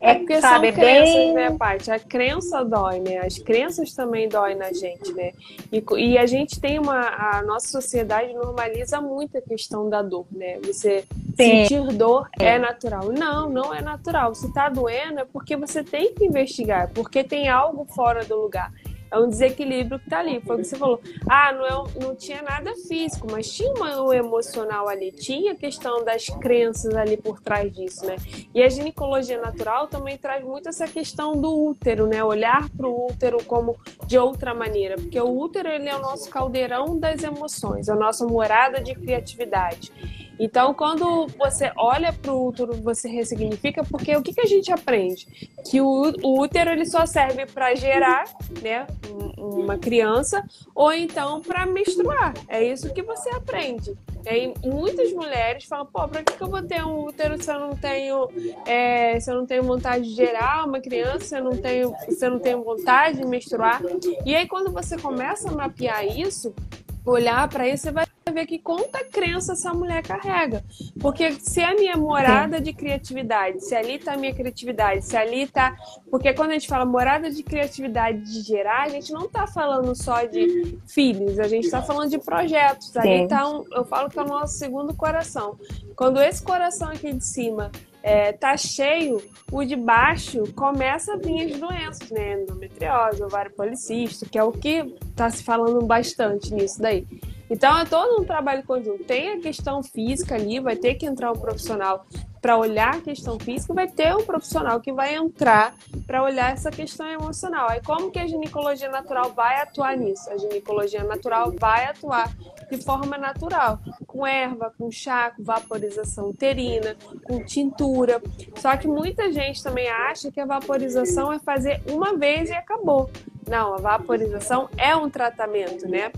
É, porque sabe, são crenças, bem... né, parte. A crença dói, né? As crenças também doem na gente, né? E, e, a gente tem uma... A nossa sociedade normaliza muito a questão da dor, né? Você Sim. sentir dor é natural. Não, não é natural. Se tá doendo é porque você tem que investigar, porque tem algo fora do lugar é um desequilíbrio que tá ali. Foi o que você falou. Ah, não, é, não tinha nada físico, mas tinha um emocional ali, tinha a questão das crenças ali por trás disso, né? E a ginecologia natural também traz muito essa questão do útero, né? Olhar para o útero como de outra maneira, porque o útero ele é o nosso caldeirão das emoções, a nossa morada de criatividade. Então, quando você olha para o útero, você ressignifica, porque o que, que a gente aprende? Que o, o útero ele só serve para gerar né, uma criança ou então para menstruar. É isso que você aprende. E muitas mulheres falam, pô, para que, que eu vou ter um útero se eu não tenho, é, se eu não tenho vontade de gerar uma criança, se eu não tenho, se eu não tenho vontade de menstruar? E aí, quando você começa a mapear isso, olhar para isso, você vai ver que quanta crença essa mulher carrega. Porque se a minha morada Sim. de criatividade, se ali está a minha criatividade, se ali está. Porque quando a gente fala morada de criatividade de gerar, a gente não está falando só de filhos, a gente está falando de projetos. Ali está um, eu falo que é o nosso segundo coração. Quando esse coração aqui de cima é, tá cheio, o de baixo começa a vir as doenças, né? Endometriose, ovário policístico, que é o que tá se falando bastante nisso daí. Então é todo um trabalho conjunto. Tem a questão física ali, vai ter que entrar um profissional para olhar a questão física, vai ter um profissional que vai entrar para olhar essa questão emocional. Aí como que a ginecologia natural vai atuar nisso? A ginecologia natural vai atuar de forma natural, com erva, com chá, com vaporização uterina, com tintura. Só que muita gente também acha que a vaporização é fazer uma vez e acabou. Não, a vaporização é um tratamento, né?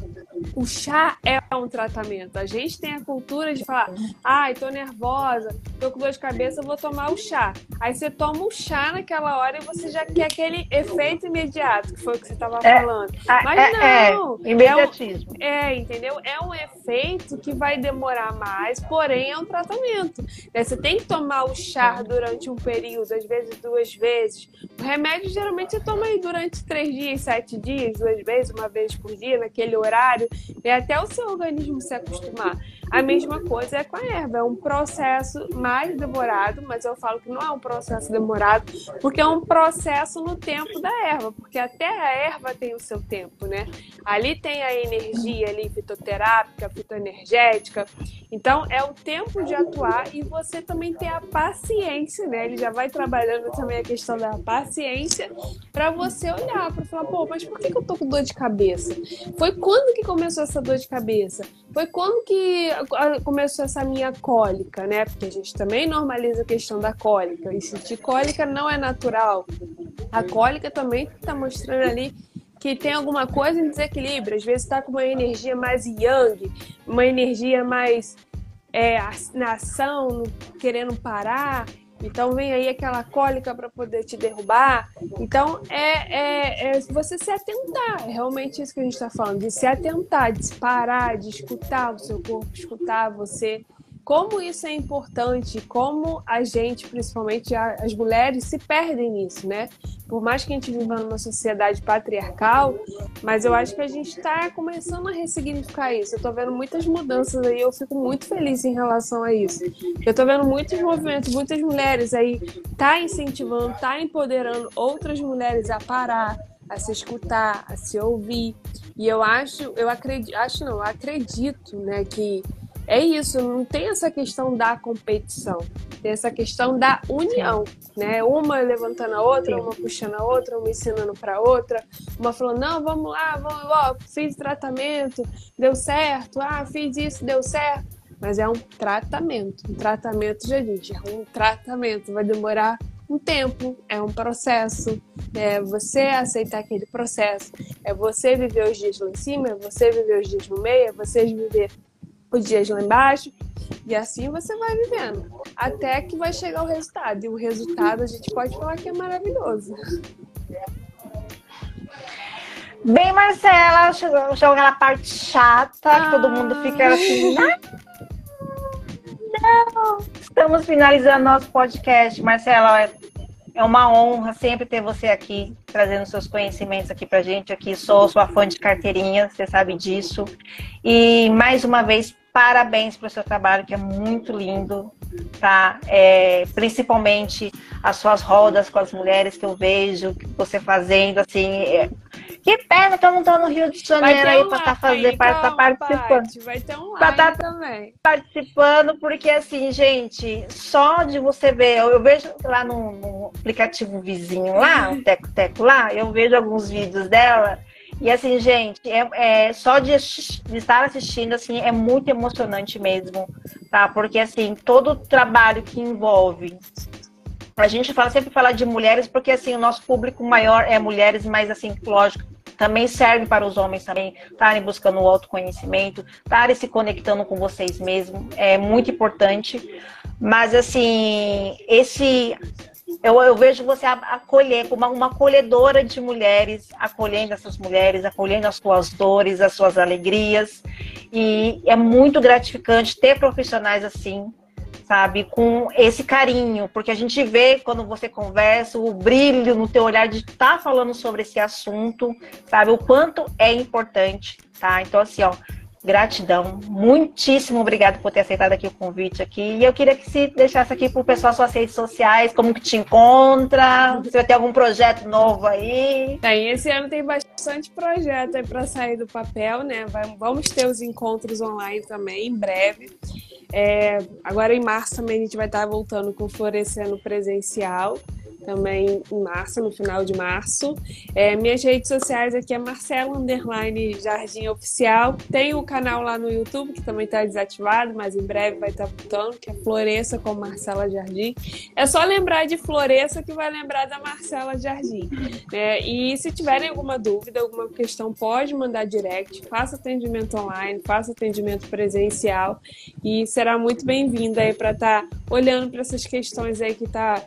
O chá é um tratamento. A gente tem a cultura de falar: ai, tô nervosa, tô com dor de cabeça, vou tomar o chá. Aí você toma o chá naquela hora e você já quer aquele efeito imediato, que foi o que você estava é, falando. Mas é, não. É, imediatismo. É, um, é, entendeu? É um efeito que vai demorar mais, porém é um tratamento. Né? Você tem que tomar o chá durante um período, às vezes duas vezes. O remédio geralmente você toma aí durante três dias, sete dias, duas vezes, uma vez por dia, naquele horário, e até o seu organismo se acostumar. A mesma coisa é com a erva, é um processo mais demorado, mas eu falo que não é um processo demorado, porque é um processo no tempo da erva, porque até a erva tem o seu tempo, né? Ali tem a energia ali fitoterápica, fitoenergética. Então é o tempo de atuar e você também tem a paciência, né? Ele já vai trabalhando também a questão da paciência para você olhar, para falar, pô, mas por que, que eu tô com dor de cabeça? Foi quando que começou essa dor de cabeça? Foi quando que começou essa minha cólica, né? Porque a gente também normaliza a questão da cólica. E sentir cólica não é natural. A cólica também está mostrando ali que tem alguma coisa em desequilíbrio. Às vezes está com uma energia mais yang, uma energia mais é, na ação, querendo parar. Então vem aí aquela cólica para poder te derrubar. Então é, é, é, você se atentar. É realmente isso que a gente está falando, de se atentar, de se parar, de escutar o seu corpo, escutar você, como isso é importante, como a gente, principalmente as mulheres, se perdem nisso, né? Por mais que a gente viva numa sociedade patriarcal, mas eu acho que a gente está começando a ressignificar isso. Eu estou vendo muitas mudanças aí, eu fico muito feliz em relação a isso. Eu estou vendo muitos movimentos, muitas mulheres aí tá incentivando, tá empoderando outras mulheres a parar, a se escutar, a se ouvir. E eu acho, eu acredito, acho não, acredito, né, que é isso, não tem essa questão da competição, tem essa questão da união, né? Uma levantando a outra, uma puxando a outra, uma ensinando para outra, uma falando, não, vamos lá, vamos, ó, fiz tratamento, deu certo, ah, fiz isso, deu certo. Mas é um tratamento, um tratamento, já disse, é um tratamento, vai demorar um tempo, é um processo, é você aceitar aquele processo, é você viver os dias lá em cima, é você viver os dias no meio, é você viver os dias lá embaixo. E assim você vai vivendo. Até que vai chegar o resultado. E o resultado a gente pode falar que é maravilhoso. Bem, Marcela, chegou, chegou aquela parte chata ah, que todo mundo fica assim. Não, não. Estamos finalizando nosso podcast. Marcela, é uma honra sempre ter você aqui, trazendo seus conhecimentos aqui pra gente. Aqui sou sua fã de carteirinha, você sabe disso. E mais uma vez, parabéns pelo seu trabalho, que é muito lindo, tá? É, principalmente as suas rodas com as mulheres que eu vejo, você fazendo, assim. É... Que pena que eu não estou no Rio de Janeiro aí para estar tá fazendo, para estar tá participando. Vai ter um tá também. Participando, porque assim, gente, só de você ver, eu, eu vejo lá no, no, aplicativo vizinho lá, o Teco Teco lá, eu vejo alguns vídeos dela. E assim, gente, é, é só de, de, estar assistindo, assim, é muito emocionante mesmo, tá? Porque, assim, todo o trabalho que envolve... A gente fala, sempre fala de mulheres, porque, assim, o nosso público maior é mulheres, mas, assim, lógico, também serve para os homens também estarem buscando o autoconhecimento, estarem se conectando com vocês mesmos, é muito importante. Mas, assim, esse eu, eu vejo você acolher, como uma, acolhedora de mulheres, acolhendo essas mulheres, acolhendo as suas dores, as suas alegrias. E é muito gratificante ter profissionais assim, sabe, com esse carinho, porque a gente vê quando você conversa o brilho no teu olhar de estar tá falando sobre esse assunto, sabe, o quanto é importante, tá? Então assim, ó, Gratidão. Muitíssimo obrigado por ter aceitado aqui o convite aqui. E eu queria que se deixasse aqui para o pessoal suas redes sociais, como que te encontra, se vai ter algum projeto novo aí. Tem, esse ano tem bastante projeto aí para sair do papel, né? Vamos ter os encontros online também, em breve. É, agora em março também a gente vai estar voltando com o Florescendo Presencial também em março, no final de março. É, minhas redes sociais aqui é Marcelo Underline Jardim Oficial. Tem o canal lá no YouTube, que também está desativado, mas em breve vai estar tá voltando, que é Floresça com Marcela Jardim. É só lembrar de Floresça que vai lembrar da Marcela Jardim. É, e se tiverem alguma dúvida, alguma questão, pode mandar direct, faça atendimento online, faça atendimento presencial e será muito bem-vinda aí para estar tá olhando para essas questões aí que está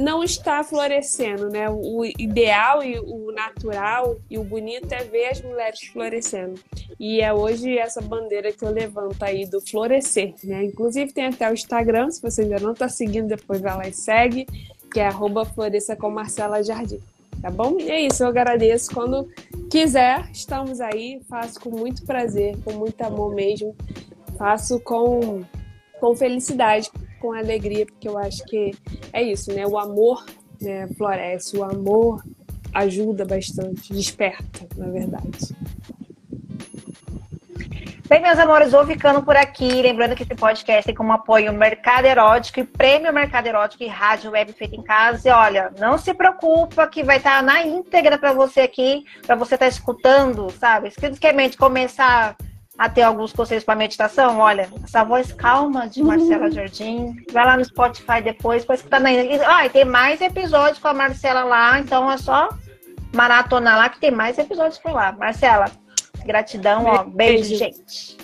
não está florescendo, né? O ideal e o natural e o bonito é ver as mulheres florescendo. E é hoje essa bandeira que eu levanto aí do florescer, né? Inclusive tem até o Instagram, se você ainda não está seguindo, depois vai lá e segue, que é floresça com Marcela Jardim. Tá bom? E é isso, eu agradeço. Quando quiser, estamos aí. Faço com muito prazer, com muito amor mesmo. Faço com, com felicidade com alegria, porque eu acho que é isso, né? O amor né, floresce, o amor ajuda bastante, desperta, na verdade. Bem, meus amores, vou ficando por aqui. Lembrando que esse podcast tem como apoio o Mercado Erótico e Prêmio Mercado Erótico e Rádio Web Feita em Casa. E olha, não se preocupa que vai estar na íntegra para você aqui, para você estar tá escutando, sabe? Se quer começar a ter alguns conselhos para meditação, olha, essa voz calma de Marcela uhum. Jardim, vai lá no Spotify depois para escutar na Ah, e tem mais episódios com a Marcela lá, então é só maratonar lá que tem mais episódios por lá. Marcela, gratidão, beijo, ó, beijo gente.